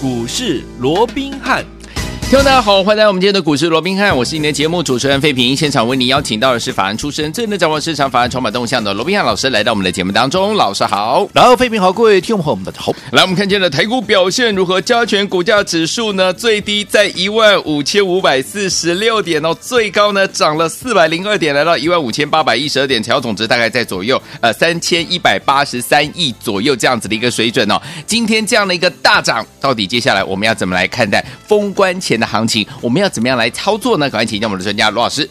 股市罗宾汉。听众大家好，欢迎来到我们今天的股市罗宾汉，我是你的节目主持人费平。现场为你邀请到的是法案出身、最能掌握市场法案筹码动向的罗宾汉老师，来到我们的节目当中。老师好，然后费平好，各位听众朋友们大家好。来，我们看见了台股表现如何？加权股价指数呢，最低在一万五千五百四十六点哦，最高呢涨了四百零二点，来到一万五千八百一十二点，成交总值大概在左右呃三千一百八十三亿左右这样子的一个水准哦。今天这样的一个大涨，到底接下来我们要怎么来看待封关前的行情？我们。要怎么样来操作呢？赶快请教我们的专家罗老师。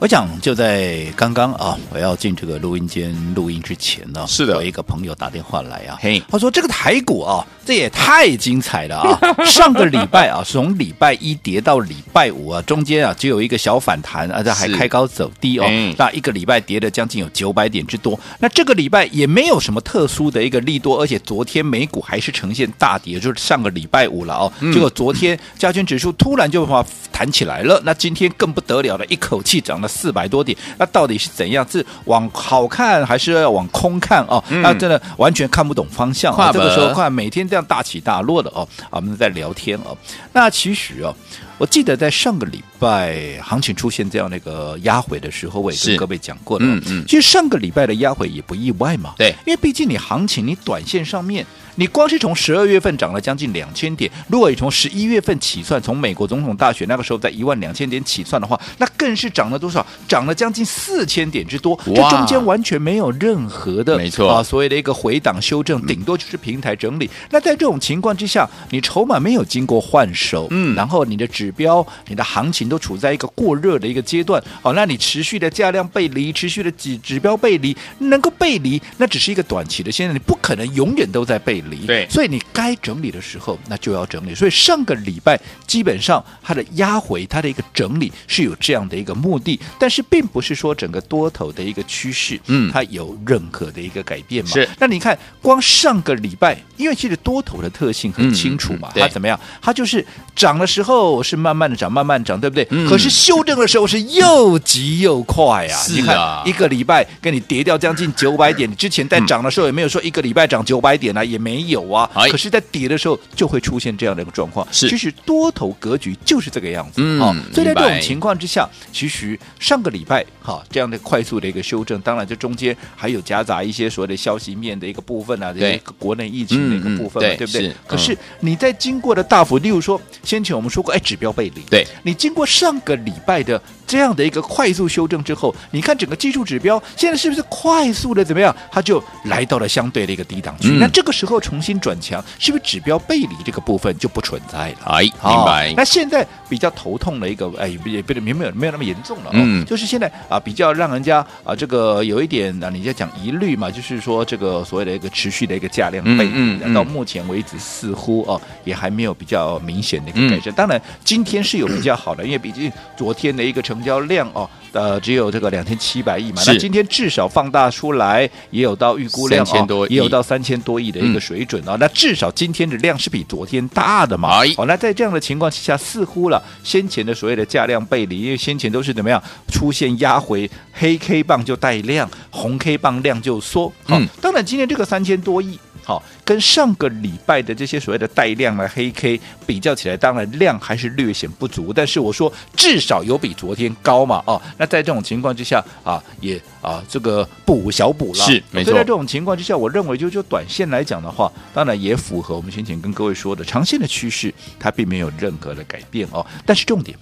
我想就在刚刚啊，我要进这个录音间录音之前呢，是的，我一个朋友打电话来啊，嘿，他说这个台股啊，这也太精彩了啊！上个礼拜啊，从礼拜一跌到礼拜五啊，中间啊只有一个小反弹，而且还开高走低哦，那一个礼拜跌了将近有九百点之多。那这个礼拜也没有什么特殊的一个利多，而且昨天美股还是呈现大跌，就是上个礼拜五了哦。结果昨天加权指数突然就话弹起来了，那今天更不得了了，一口气涨了。四百多点，那到底是怎样？是往好看还是要往空看哦？嗯、那真的完全看不懂方向啊！这个时候看每天这样大起大落的哦，我们在聊天哦。那其实哦，我记得在上个礼拜行情出现这样的一个压回的时候，我也跟各位讲过了。嗯嗯，其实上个礼拜的压回也不意外嘛。对，因为毕竟你行情你短线上面。你光是从十二月份涨了将近两千点，如果你从十一月份起算，从美国总统大选那个时候在一万两千点起算的话，那更是涨了多少？涨了将近四千点之多。这中间完全没有任何的，没错啊，所谓的一个回档修正，顶多就是平台整理。嗯、那在这种情况之下，你筹码没有经过换手，嗯，然后你的指标、你的行情都处在一个过热的一个阶段，好，那你持续的价量背离，持续的指指标背离，能够背离，那只是一个短期的现在，你不可能永远都在背离。对，所以你该整理的时候，那就要整理。所以上个礼拜基本上它的压回，它的一个整理是有这样的一个目的，但是并不是说整个多头的一个趋势，嗯，它有任何的一个改变嘛？是。那你看，光上个礼拜，因为其实多头的特性很清楚嘛，嗯嗯、它怎么样？它就是涨的时候是慢慢的涨，慢慢涨，对不对？嗯、可是修正的时候是又急又快啊！你看一个礼拜给你跌掉将近九百点，你之前在涨的时候也没有说一个礼拜涨九百点啊，也没有啊。可是，在跌的时候就会出现这样的一个状况。是，其实多头格局就是这个样子。嗯，哦，所以在这种情况之下，其实上个礼拜哈这样的快速的一个修正，当然这中间还有夹杂一些所谓的消息面的一个部分啊，这个国内疫情的一个部分，对不对？可是你在经过的大幅，例如说先前我们说过，哎，指标背离，对你经过上个礼拜的这样的一个快速修正之后，你看整个技术指标现在是不是快速的怎么样？它就来到了相对的一个低档区。那这个时候重新转强，是不是指标背离这个部分就不存在了？哎，明白。那现在比较头痛的一个，哎，也不没有没有那么严重了。嗯，就是现在啊，比较让人家啊，这个有一点啊，你在讲疑虑嘛，就是说这个所谓的一个持续的一个价量背离，到目前为止似乎哦，也还没有比较明显的一个改善。当然，今天是有比较好的，因为毕竟昨天的一个成成交量哦，呃，只有这个两千七百亿嘛。那今天至少放大出来，也有到预估量三千多亿，也有到三千多亿的一个水准啊。那至少今天的量是比昨天大的嘛。好，那在这样的情况之下，似乎了先前的所谓的价量背离，因为先前都是怎么样出现压回，黑 K 棒就带量，红 K 棒量就缩。好，当然今天这个三千多亿。好，跟上个礼拜的这些所谓的带量的黑 K 比较起来，当然量还是略显不足，但是我说至少有比昨天高嘛，哦，那在这种情况之下啊，也啊这个不无小补了，是没错。所以在这种情况之下，我认为就就短线来讲的话，当然也符合我们先前跟各位说的长线的趋势，它并没有任何的改变哦。但是重点，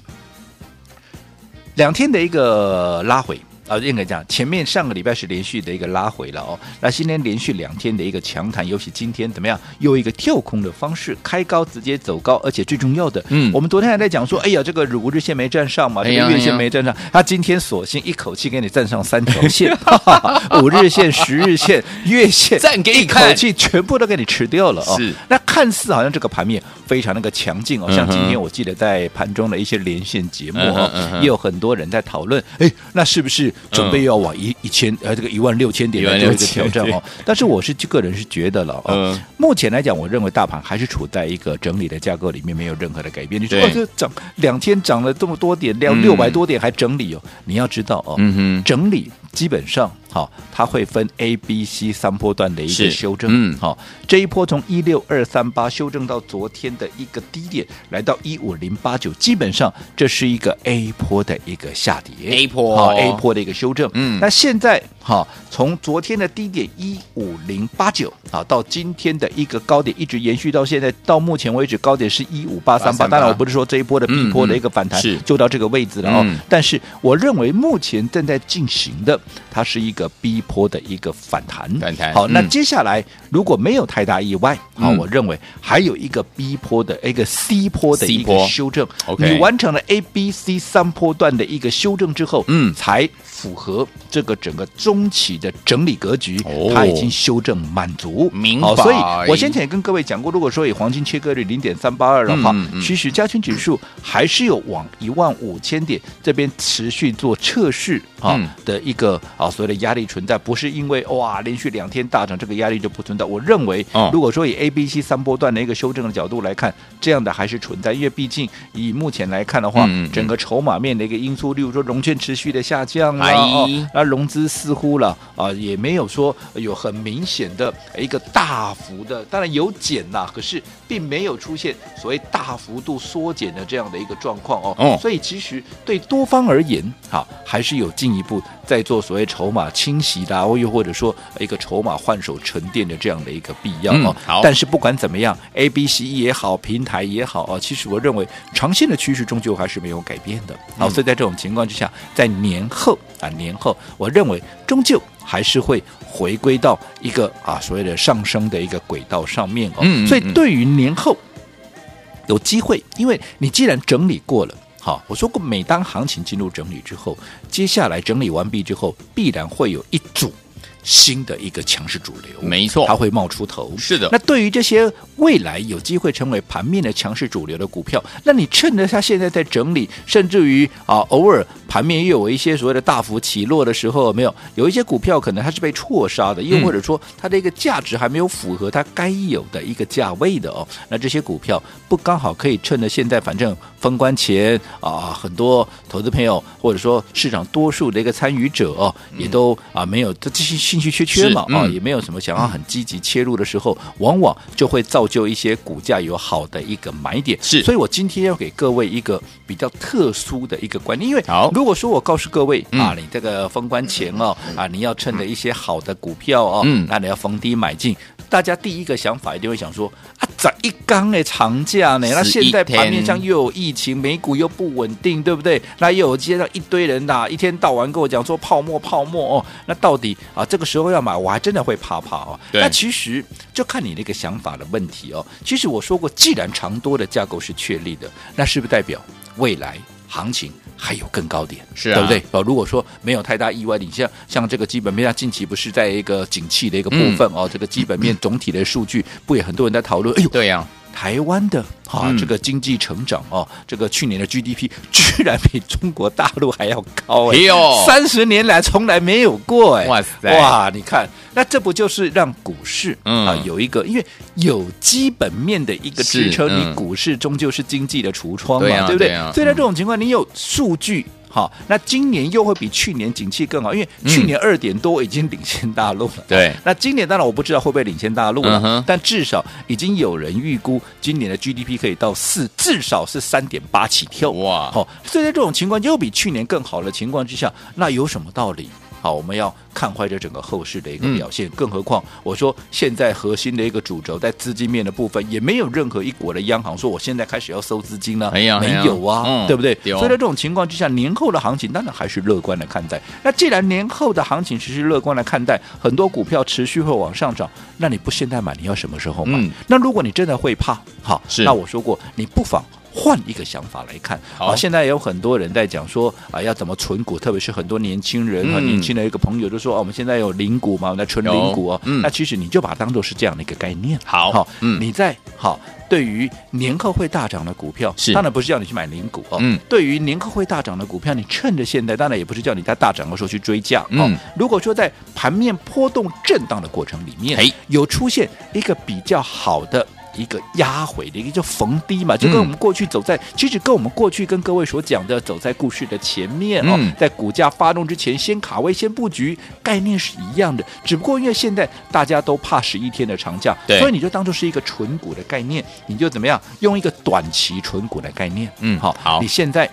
两天的一个拉回。啊，应该讲，前面上个礼拜是连续的一个拉回了哦，那今天连续两天的一个强弹，尤其今天怎么样，又一个跳空的方式开高直接走高，而且最重要的，嗯，我们昨天还在讲说，哎呀，这个五日线没站上嘛，这个月线没站上，他今天索性一口气给你站上三条线，五日线、十日线、月线，站给你看，一口气全部都给你吃掉了哦。是，那看似好像这个盘面非常那个强劲哦，像今天我记得在盘中的一些连线节目哦，也有很多人在讨论，哎，那是不是？准备要往一一千呃这个一万六千点来做一个挑战哦，但是我是个人是觉得了哦，目前来讲，我认为大盘还是处在一个整理的架构里面，没有任何的改变。你说这涨两天涨了这么多点，两六百多点还整理哦？你要知道哦，整理。基本上好，它会分 A、B、C 三波段的一个修正。嗯，好，这一波从一六二三八修正到昨天的一个低点，来到一五零八九，基本上这是一个 A 波的一个下跌。A 波，好，A 波的一个修正。嗯，那现在好，从昨天的低点一五零八九啊，到今天的一个高点，一直延续到现在，到目前为止高点是一五八三八。当然，我不是说这一波的 B 波的一个反弹就到这个位置了哦，嗯、但是我认为目前正在进行的，它是一个 B 波的一个反弹。反弹。好，那接下来如果没有太大意外，嗯、好，我认为还有一个 B 波的一个 C 波的一个修正。OK，你完成了 A、B、C 三波段的一个修正之后，嗯，才符合这个整个中期的整理格局，哦、它已经修正满足。明白。所以我先前也跟各位讲过，如果说以黄金切割率零点三八二的话，嗯嗯、其实加权指数还是有往一万五千点这边持续做测试啊的一个啊所谓的压力存在，不是因为哇连续两天大涨，这个压力就不存在。我认为，如果说以 A、B、C 三波段的一个修正的角度来看，这样的还是存在，因为毕竟以目前来看的话，整个筹码面的一个因素，例如说融券持续的下降啊，那融资似乎了啊也没有说有很明显的一个大幅的，当然有减呐，可是并没有出现所谓大幅度缩减的这样的一个状况哦。哦，所以其实对多方而言，哈，还是有进一步在做所谓筹码清洗的，又或者说一个筹码换手沉淀的这样的一个必要哦。好，但是不管怎么样，A、B、C 也好，平台也好啊，其实我认为长线的趋势终究还是没有改变的。好，所以在这种情况之下，在年后啊，年后我认为终究还是会回归到一个啊所谓的上升的一个轨道上面哦。所以对于年后。有机会，因为你既然整理过了，好，我说过，每当行情进入整理之后，接下来整理完毕之后，必然会有一组。新的一个强势主流，没错，它会冒出头。是的，那对于这些未来有机会成为盘面的强势主流的股票，那你趁着它现在在整理，甚至于啊，偶尔盘面又有一些所谓的大幅起落的时候，没有有一些股票可能它是被错杀的，又或者说它的一个价值还没有符合它该有的一个价位的哦。那这些股票不刚好可以趁着现在反正封关前啊，很多投资朋友或者说市场多数的一个参与者哦，也都啊没有这这些。兴趣缺缺嘛啊，也没有什么想要很积极切入的时候，往往就会造就一些股价有好的一个买点。是，所以我今天要给各位一个比较特殊的一个观念，因为如果说我告诉各位啊，你这个封关前哦啊，你要趁着一些好的股票哦，那你要逢低买进。大家第一个想法一定会想说啊，涨一缸的长假呢？那现在盘面上又有疫情，美股又不稳定，对不对？那又有街上一堆人呐、啊，一天到晚跟我讲说泡沫泡沫哦，那到底啊这个时候要买，我还真的会怕怕哦。对那其实就看你那个想法的问题哦。其实我说过，既然长多的架构是确立的，那是不是代表未来行情还有更高点，是啊，对不对？哦，如果说没有太大意外，你像像这个基本面，它近期不是在一个景气的一个部分、嗯、哦，这个基本面总体的数据，不也很多人在讨论？哎呦，对呀、啊。台湾的啊，嗯、这个经济成长哦，这个去年的 GDP 居然比中国大陆还要高哎呦，三十年来从来没有过哎，哇塞。哇，你看，那这不就是让股市、嗯、啊有一个，因为有基本面的一个支撑，嗯、你股市终究是经济的橱窗嘛，对，啊、对不对？对啊、所以在这种情况，你有数据。好，那今年又会比去年景气更好，因为去年二点多已经领先大陆了。嗯、对，那今年当然我不知道会不会领先大陆了，嗯、但至少已经有人预估今年的 GDP 可以到四，至少是三点八起跳。哇，好，所以在这种情况又比去年更好的情况之下，那有什么道理？好，我们要看坏这整个后市的一个表现，嗯、更何况我说现在核心的一个主轴在资金面的部分，也没有任何一国的央行说我现在开始要收资金了，没有，没有啊，嗯、对不对？哦、所以在这种情况之下，年后的行情当然还是乐观的看待。那既然年后的行情持续乐观的看待，很多股票持续会往上涨，那你不现在买，你要什么时候买？嗯、那如果你真的会怕，好，那我说过，你不妨。换一个想法来看，好啊，现在有很多人在讲说啊，要怎么存股，特别是很多年轻人啊、嗯、年轻的一个朋友就说，啊，我们现在有零股嘛，我们在存零股哦。嗯、那其实你就把它当做是这样的一个概念。好，好，嗯，你在好，对于年后会大涨的股票，是当然不是叫你去买零股哦。嗯，对于年后会大涨的股票，你趁着现在，当然也不是叫你在大涨的时候去追价。嗯，如果说在盘面波动震荡的过程里面，嘿有出现一个比较好的。一个压回的一个叫逢低嘛，就跟我们过去走在，嗯、其实跟我们过去跟各位所讲的走在故事的前面哦，嗯、在股价发动之前先卡位先布局，概念是一样的。只不过因为现在大家都怕十一天的长假，对。所以你就当做是一个纯股的概念，你就怎么样用一个短期纯股的概念，嗯，好，好，你现在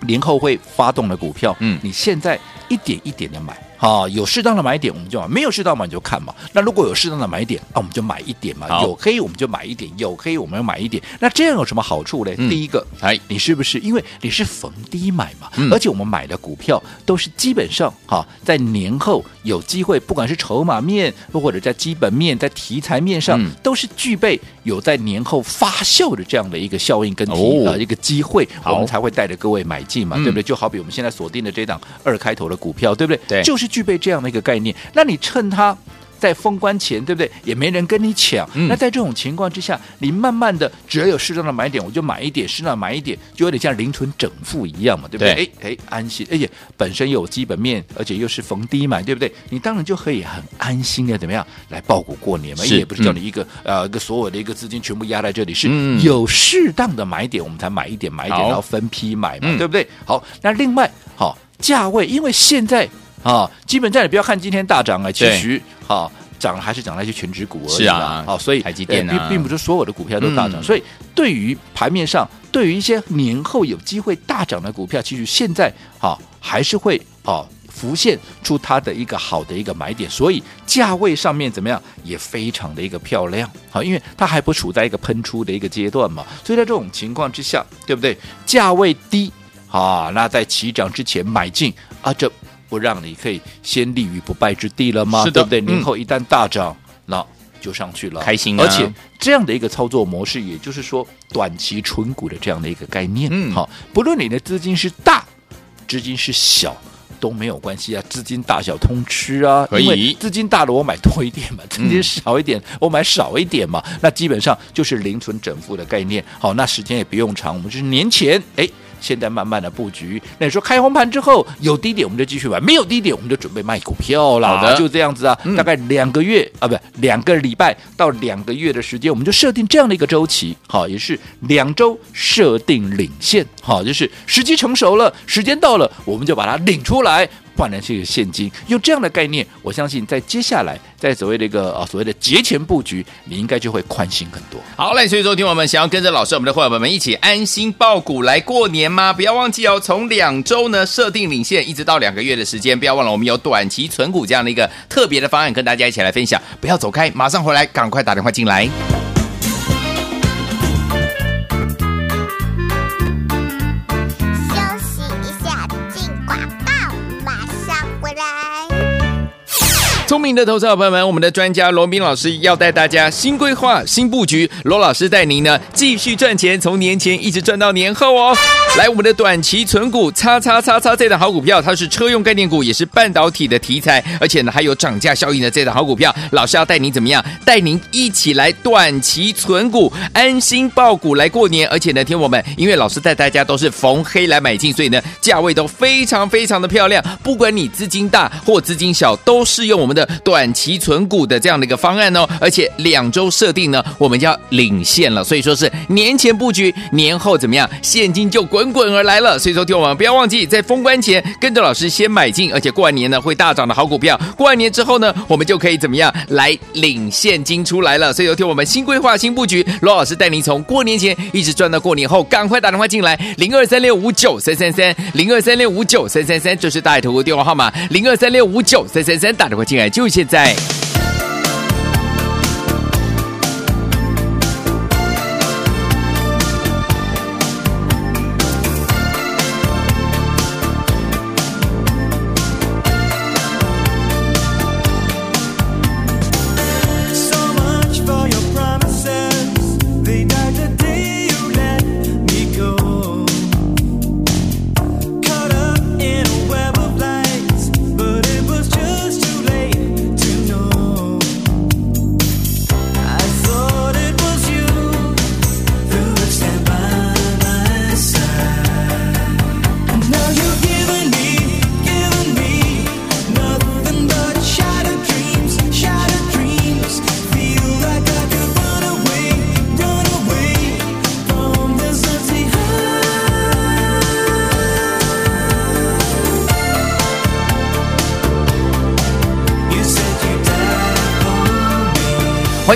年后会发动的股票，嗯，你现在一点一点的买。啊，有适当的买点我们就买，没有适当买你就看嘛。那如果有适当的买点，那我们就买一点嘛。有黑我们就买一点，有黑我们要买一点。那这样有什么好处呢？嗯、第一个，哎，你是不是因为你是逢低买嘛？嗯、而且我们买的股票都是基本上哈，在年后有机会，不管是筹码面，或者在基本面、在题材面上，嗯、都是具备有在年后发酵的这样的一个效应跟题、哦、呃一个机会，我们才会带着各位买进嘛，嗯、对不对？就好比我们现在锁定的这档二开头的股票，对不对？对，就是。具备这样的一个概念，那你趁它在封关前，对不对？也没人跟你抢。嗯、那在这种情况之下，你慢慢的，只要有适当的买点，我就买一点；适当买一点，就有点像零存整付一样嘛，对不对？哎哎，安心，而且本身有基本面，而且又是逢低买，对不对？你当然就可以很安心的怎么样来报股过年嘛？也不是叫你一个、嗯、呃一个所有的一个资金全部压在这里，是有适当的买点，我们才买一点买一点，然后分批买嘛，嗯、对不对？好，那另外好价位，因为现在。啊，基本上你不要看今天大涨啊，其实哈涨还是涨那些全值股而已是啊。好，所以台积电并并不是所有的股票都大涨，所以对于盘面上，对于一些年后有机会大涨的股票，其实现在啊还是会啊浮现出它的一个好的一个买点，所以价位上面怎么样也非常的一个漂亮。好，因为它还不处在一个喷出的一个阶段嘛，所以在这种情况之下，对不对？价位低啊，那在起涨之前买进啊，这。不让你可以先立于不败之地了吗？对不对？年后一旦大涨，嗯、那就上去了，开心、啊。而且这样的一个操作模式，也就是说短期纯股的这样的一个概念。嗯，好，不论你的资金是大，资金是小都没有关系啊，资金大小通吃啊。因为资金大的我买多一点嘛，资金少一点、嗯、我买少一点嘛。那基本上就是零存整付的概念。好，那时间也不用长，我们就是年前哎。现在慢慢的布局，那你说开红盘之后有低点，我们就继续买；没有低点，我们就准备卖股票了。好的，就这样子啊，嗯、大概两个月啊，不，两个礼拜到两个月的时间，我们就设定这样的一个周期，好，也是两周设定领现，好，就是时机成熟了，时间到了，我们就把它领出来。换来这个现金，用这样的概念，我相信在接下来，在所谓的一个啊所谓的节前布局，你应该就会宽心很多。好嘞，所以说听我们想要跟着老师，我们的伙伴们一起安心抱股来过年吗？不要忘记哦，从两周呢设定领现，一直到两个月的时间，不要忘了我们有短期存股这样的一个特别的方案，跟大家一起来分享。不要走开，马上回来，赶快打电话进来。聪明的投资者朋友们，我们的专家罗斌老师要带大家新规划、新布局。罗老师带您呢继续赚钱，从年前一直赚到年后哦。来，我们的短期存股，叉叉叉叉这档好股票，它是车用概念股，也是半导体的题材，而且呢还有涨价效应的这档好股票。老师要带您怎么样？带您一起来短期存股，安心抱股来过年。而且呢，听我们，因为老师带大家都是逢黑来买进，所以呢价位都非常非常的漂亮。不管你资金大或资金小，都适用我们的。短期存股的这样的一个方案哦，而且两周设定呢，我们就要领现了，所以说是年前布局，年后怎么样，现金就滚滚而来了。所以说，听我们不要忘记在封关前跟着老师先买进，而且过完年呢会大涨的好股票，过完年之后呢，我们就可以怎么样来领现金出来了。所以说，听我们新规划、新布局，罗老师带您从过年前一直赚到过年后，赶快打电话进来，零二三六五九三三三，零二三六五九三三三，这是大头的电话号码，零二三六五九三三三，打电话进来。就现在。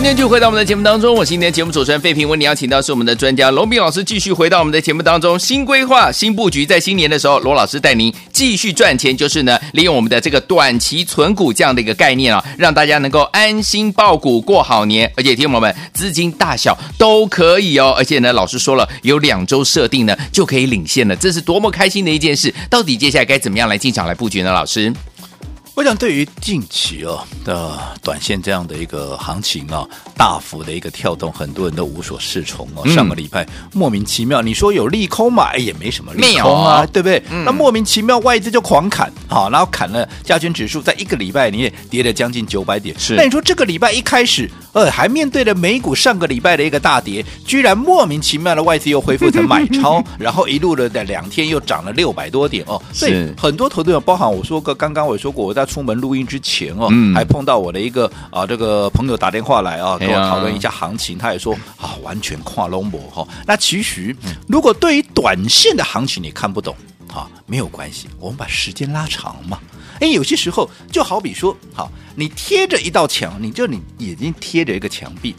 今天就回到我们的节目当中，我是今天节目主持人费平，为你邀请到是我们的专家龙斌老师，继续回到我们的节目当中。新规划、新布局，在新年的时候，罗老师带您继续赚钱，就是呢，利用我们的这个短期存股这样的一个概念啊，让大家能够安心抱股过好年，而且听友们资金大小都可以哦，而且呢，老师说了，有两周设定呢就可以领现了，这是多么开心的一件事！到底接下来该怎么样来进场来布局呢？老师？我想，对于近期哦的短线这样的一个行情啊，大幅的一个跳动，很多人都无所适从哦。上个礼拜莫名其妙，你说有利空嘛？哎，也没什么利空啊，对不对？那莫名其妙外资就狂砍，好，然后砍了加权指数，在一个礼拜你也跌了将近九百点。是，那你说这个礼拜一开始，呃，还面对着美股上个礼拜的一个大跌，居然莫名其妙的外资又恢复成买超，然后一路的在两天又涨了六百多点哦。所以很多投资者，包含我说过，刚刚我也说过，我在。出门录音之前哦，嗯、还碰到我的一个啊，这个朋友打电话来啊，跟我讨论一下行情。他也说啊，完全跨龙博哈。那其实，如果对于短线的行情你看不懂啊，没有关系，我们把时间拉长嘛。哎，有些时候就好比说，好，你贴着一道墙，你就你眼睛贴着一个墙壁。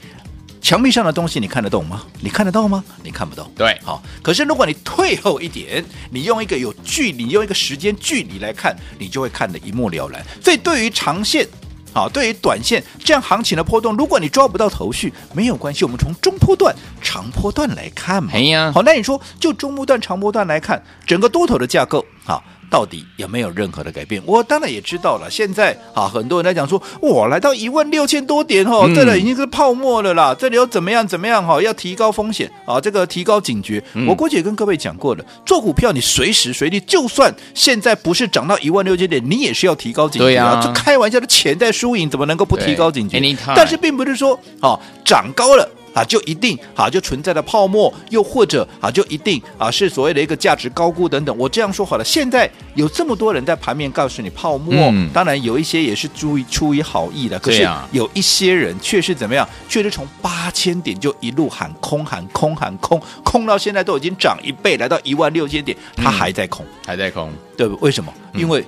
墙壁上的东西你看得懂吗？你看得到吗？你看不到。对，好。可是如果你退后一点，你用一个有距离，用一个时间距离来看，你就会看得一目了然。所以对于长线，好，对于短线这样行情的波动，如果你抓不到头绪，没有关系，我们从中波段、长波段来看嘛。哎呀，好，那你说就中波段、长波段来看，整个多头的架构，好。到底有没有任何的改变？我当然也知道了。现在啊，很多人在讲说，我，来到一万六千多点哦，这里已经是泡沫了啦。这里又怎么样怎么样哈？要提高风险啊，这个提高警觉。我过去也跟各位讲过了，做股票你随时随地，就算现在不是涨到一万六千点，你也是要提高警觉啊。这开玩笑的钱在输赢，怎么能够不提高警觉？但是并不是说啊，涨高了。啊，就一定啊，就存在的泡沫，又或者啊，就一定啊，是所谓的一个价值高估等等。我这样说好了，现在有这么多人在盘面告诉你泡沫，嗯、当然有一些也是出于出于好意的，可是有一些人却是怎么样？却是从八千点就一路喊空喊空喊空，空到现在都已经涨一倍，来到一万六千点，他还在空，还在空，对不？为什么？因为。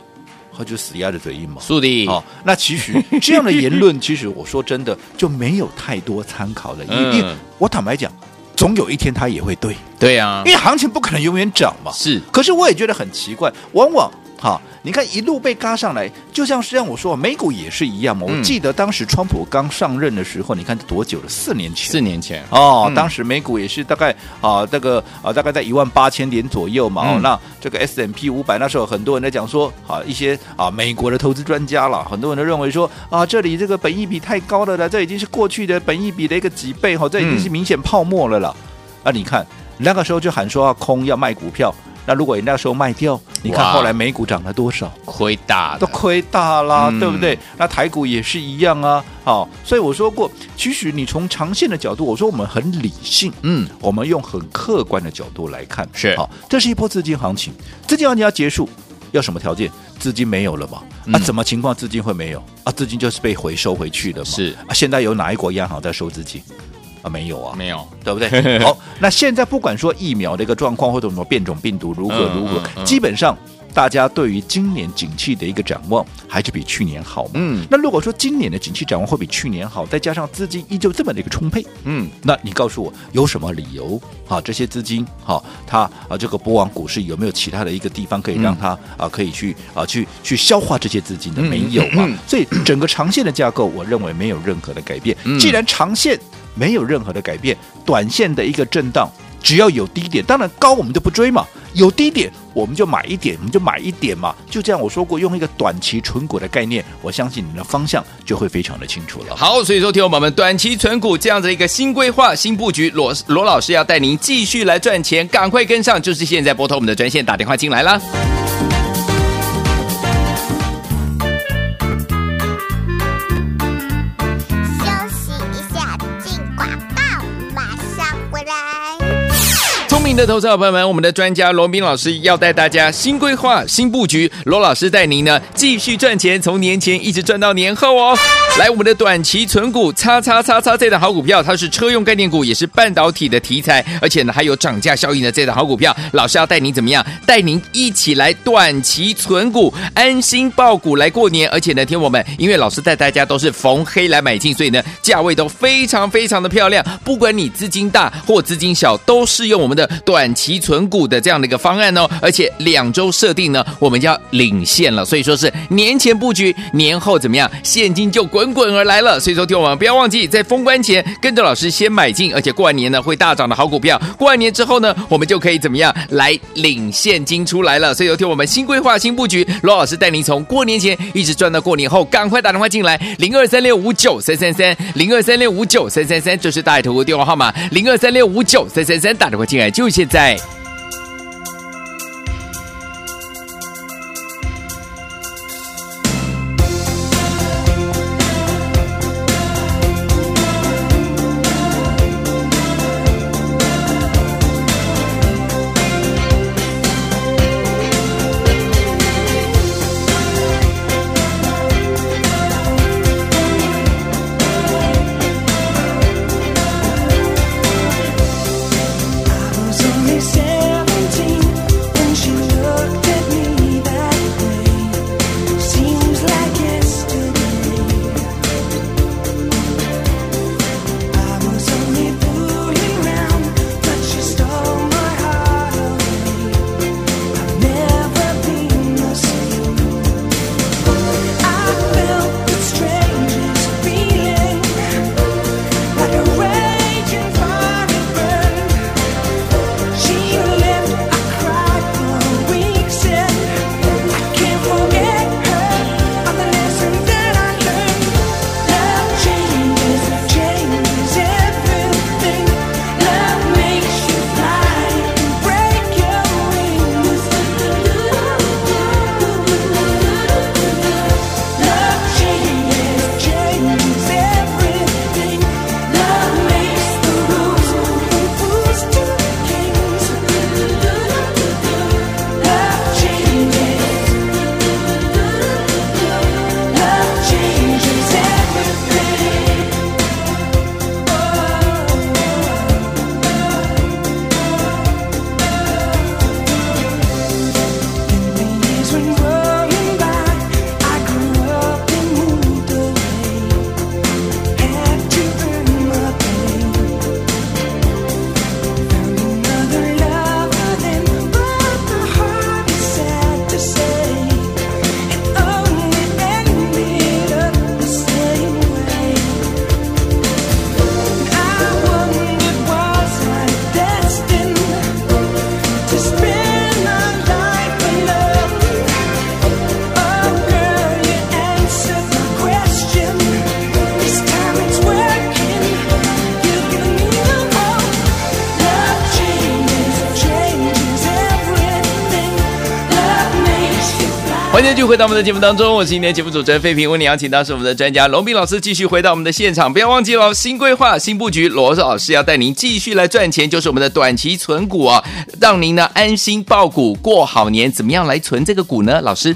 他就死鸭子嘴硬嘛，速递哦。那其实这样的言论，其实我说真的就没有太多参考的。因为我坦白讲，总有一天他也会对，对啊，因为行情不可能永远涨嘛。是，可是我也觉得很奇怪，往往。好，你看一路被嘎上来，就像是让我说，美股也是一样嘛。嗯、我记得当时川普刚上任的时候，你看多久了？四年前。四年前哦，嗯、当时美股也是大概啊，这个啊，大概在一万八千点左右嘛。嗯、哦，那这个 S M P 五百那时候很多人在讲说，啊，一些啊美国的投资专家了，很多人都认为说，啊，这里这个本益比太高了了，这已经是过去的本益比的一个几倍哈，这已经是明显泡沫了了。嗯、啊，你看那个时候就喊说要空要卖股票。那如果你那时候卖掉，你看后来美股涨了多少？亏大，都亏大啦，嗯、对不对？那台股也是一样啊。好，所以我说过，其实你从长线的角度，我说我们很理性，嗯，我们用很客观的角度来看，是好，这是一波资金行情，资金行情要结束，要什么条件？资金没有了嘛？那、啊，什么情况资金会没有？啊，资金就是被回收回去的嘛。是啊，现在有哪一国央行在收资金？啊，没有啊，没有，对不对？好，那现在不管说疫苗的一个状况，或者什么变种病毒如何如何，嗯嗯嗯、基本上大家对于今年景气的一个展望，还是比去年好嘛。嗯，那如果说今年的景气展望会比去年好，再加上资金依旧这么的一个充沛，嗯，那你告诉我有什么理由啊？这些资金好，它啊这个波往股市有没有其他的一个地方可以让它、嗯、啊可以去啊去去消化这些资金的？没有嘛。嗯嗯、所以整个长线的架构，我认为没有任何的改变。嗯、既然长线。没有任何的改变，短线的一个震荡，只要有低点，当然高我们就不追嘛，有低点我们就买一点，我们就买一点嘛，就这样。我说过，用一个短期存股的概念，我相信你的方向就会非常的清楚了。好，所以说，听我们短期存股这样的一个新规划、新布局，罗罗老师要带您继续来赚钱，赶快跟上，就是现在拨通我们的专线打电话进来啦。的投资者朋友们，我们的专家罗宾老师要带大家新规划、新布局。罗老师带您呢继续赚钱，从年前一直赚到年后哦。来，我们的短期存股，叉叉叉叉这档好股票，它是车用概念股，也是半导体的题材，而且呢还有涨价效应的这档好股票。老师要带您怎么样？带您一起来短期存股，安心抱股来过年。而且呢，听我们，因为老师带大家都是逢黑来买进，所以呢价位都非常非常的漂亮。不管你资金大或资金小，都适用我们的。短期存股的这样的一个方案哦，而且两周设定呢，我们就要领现了，所以说是年前布局，年后怎么样，现金就滚滚而来了。所以说，听我们不要忘记在封关前跟着老师先买进，而且过完年呢会大涨的好股票，过完年之后呢，我们就可以怎么样来领现金出来了。所以，说听我们新规划、新布局，罗老师带您从过年前一直赚到过年后，赶快打电话进来，零二三六五九三三三，零二三六五九三三三，这是大爱投顾电话号码，零二三六五九三三三，打电话进来。就现在。回到我们的节目当中，我是今天节目主持人费平，为你邀请到是我们的专家龙斌老师，继续回到我们的现场。不要忘记了新规划、新布局，罗老师要带您继续来赚钱，就是我们的短期存股啊，让您呢安心抱股过好年。怎么样来存这个股呢？老师，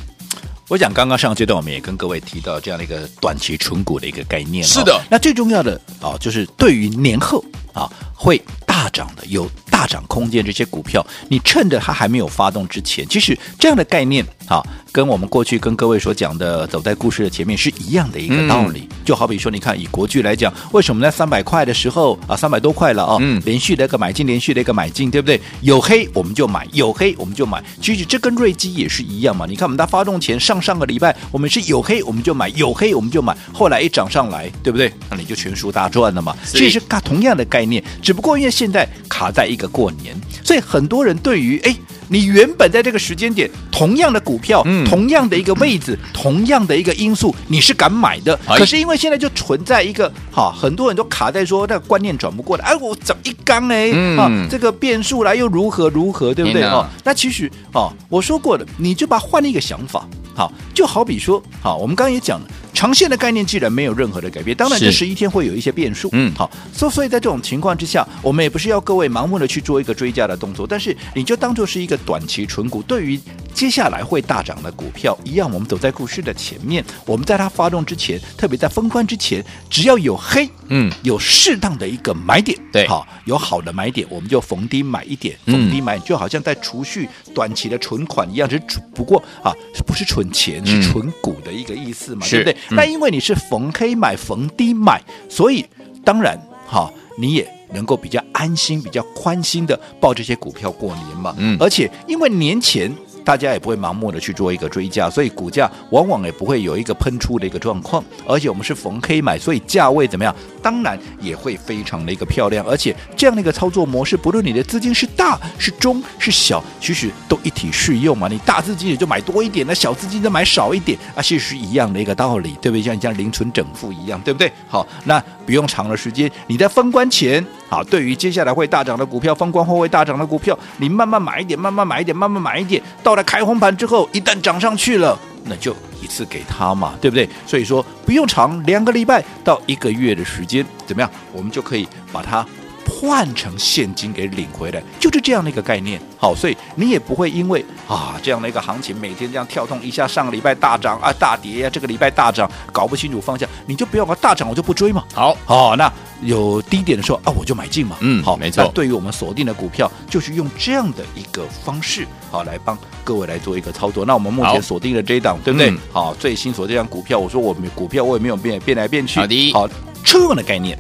我想刚刚上阶段我们也跟各位提到这样的一个短期存股的一个概念，是的。那最重要的啊，就是对于年后啊会大涨的有大涨空间这些股票，你趁着它还没有发动之前，其实这样的概念啊。跟我们过去跟各位所讲的走在故事的前面是一样的一个道理，嗯、就好比说，你看以国剧来讲，为什么在三百块的时候啊，三百多块了啊，嗯、连续的一个买进，连续的一个买进，对不对？有黑我们就买，有黑我们就买。其实这跟瑞基也是一样嘛。你看我们在发动前上上个礼拜，我们是有黑我们就买，有黑我们就买，后来一涨上来，对不对？那你就全输大赚了嘛。这是同样的概念，只不过因为现在卡在一个过年，所以很多人对于哎。你原本在这个时间点，同样的股票，嗯、同样的一个位置，嗯、同样的一个因素，你是敢买的。哎、可是因为现在就存在一个哈，很多人都卡在说那个观念转不过来。哎，我怎么一刚呢？嗯、啊，这个变数来又如何如何，对不对？哦，那其实哦，我说过的，你就把换一个想法，好，就好比说，好，我们刚刚也讲了，长线的概念既然没有任何的改变，当然这十一天会有一些变数。嗯，好，所所以在这种情况之下，我们也不是要各位盲目的去做一个追加的动作，但是你就当做是一个短期存股，对于接下来会大涨的股票一样，我们走在股市的前面，我们在它发动之前，特别在封关之前，只要有黑，嗯，有适当的一个买点，对，好，有好的买点，我们就逢低买一点，逢低买，就好像在储蓄短期的存款一样，只不过啊，不是存钱，是存股的一个意思嘛，对不对？那因为你是逢黑买，逢低买，所以当然哈，你也能够比较安心、比较宽心的抱这些股票过年嘛。嗯，而且因为年前。大家也不会盲目的去做一个追加，所以股价往往也不会有一个喷出的一个状况。而且我们是逢黑买，所以价位怎么样？当然也会非常的一个漂亮。而且这样的一个操作模式，不论你的资金是大是中是小，其实都一体适用嘛。你大资金也就买多一点，那小资金就买少一点啊，其实是一样的一个道理，对不对？像像零存整付一样，对不对？好，那不用长的时间，你在封关前，好，对于接下来会大涨的股票，风光后会大涨的股票，你慢慢买一点，慢慢买一点，慢慢买一点，到。了开红盘之后，一旦涨上去了，那就一次给他嘛，对不对？所以说不用长，两个礼拜到一个月的时间，怎么样？我们就可以把它。换成现金给领回来，就是这样的一个概念。好，所以你也不会因为啊这样的一个行情，每天这样跳动一下，上个礼拜大涨啊大跌呀、啊，这个礼拜大涨，搞不清楚方向，你就不要把大涨我就不追嘛。好，好，那有低点的时候啊，我就买进嘛。嗯，好，没错。对于我们锁定的股票，就是用这样的一个方式，好来帮各位来做一个操作。那我们目前锁定的这一档，对不对？嗯、好，最新锁这张股票，我说我们股票我也没有变变来变去。好的，好，这样的概念。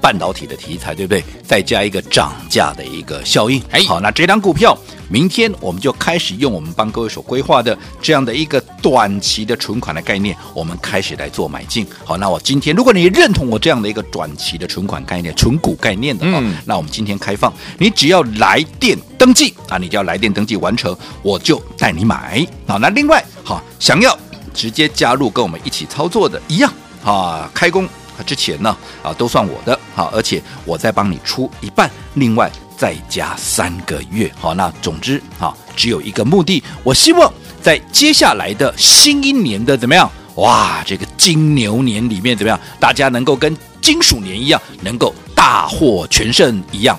半导体的题材，对不对？再加一个涨价的一个效应。哎，好，那这档股票，明天我们就开始用我们帮各位所规划的这样的一个短期的存款的概念，我们开始来做买进。好，那我今天，如果你认同我这样的一个短期的存款概念、存股概念的话，嗯，那我们今天开放，你只要来电登记啊，你只要来电登记完成，我就带你买。好，那另外，好，想要直接加入跟我们一起操作的一样啊，开工。之前呢，啊，都算我的，好，而且我再帮你出一半，另外再加三个月，好，那总之，啊，只有一个目的，我希望在接下来的新一年的怎么样，哇，这个金牛年里面怎么样，大家能够跟金鼠年一样，能够大获全胜一样。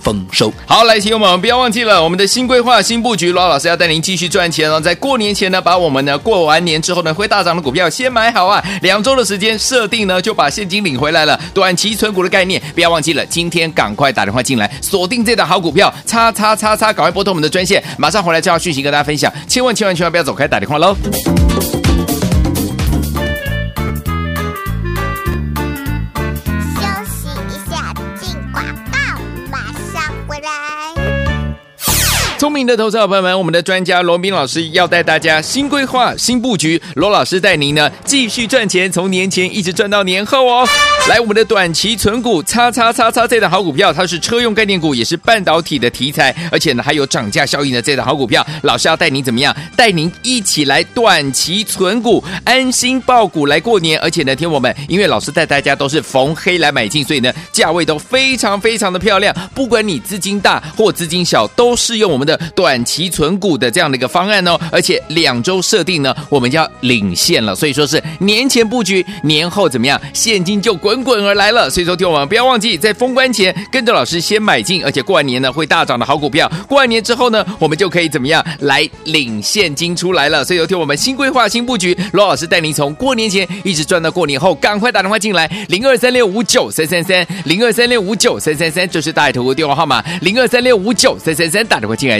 大丰收，好，来，听友们不要忘记了我们的新规划、新布局，罗老师要带您继续赚钱哦。在过年前呢，把我们呢过完年之后呢会大涨的股票先买好啊。两周的时间设定呢，就把现金领回来了。短期存股的概念，不要忘记了，今天赶快打电话进来，锁定这档好股票，叉叉叉叉，赶快拨通我们的专线，马上回来就要讯息跟大家分享。千万千万千万不要走开，打电话喽。聪明的投资者朋友们，我们的专家罗宾老师要带大家新规划、新布局。罗老师带您呢继续赚钱，从年前一直赚到年后哦。来，我们的短期存股，叉叉叉叉这档好股票，它是车用概念股，也是半导体的题材，而且呢还有涨价效应的这档好股票。老师要带您怎么样？带您一起来短期存股，安心抱股来过年。而且呢，听我们，因为老师带大家都是逢黑来买进，所以呢价位都非常非常的漂亮。不管你资金大或资金小，都适用我们的。短期存股的这样的一个方案哦，而且两周设定呢，我们就要领现了，所以说是年前布局，年后怎么样，现金就滚滚而来了。所以说，听我们不要忘记在封关前跟着老师先买进，而且过完年呢会大涨的好股票，过完年之后呢，我们就可以怎么样来领现金出来了。所以说，听我们新规划、新布局，罗老师带您从过年前一直赚到过年后，赶快打电话进来，零二三六五九三三三，零二三六五九三三三，这是大爱投顾电话号码，零二三六五九三三三，打电话进来。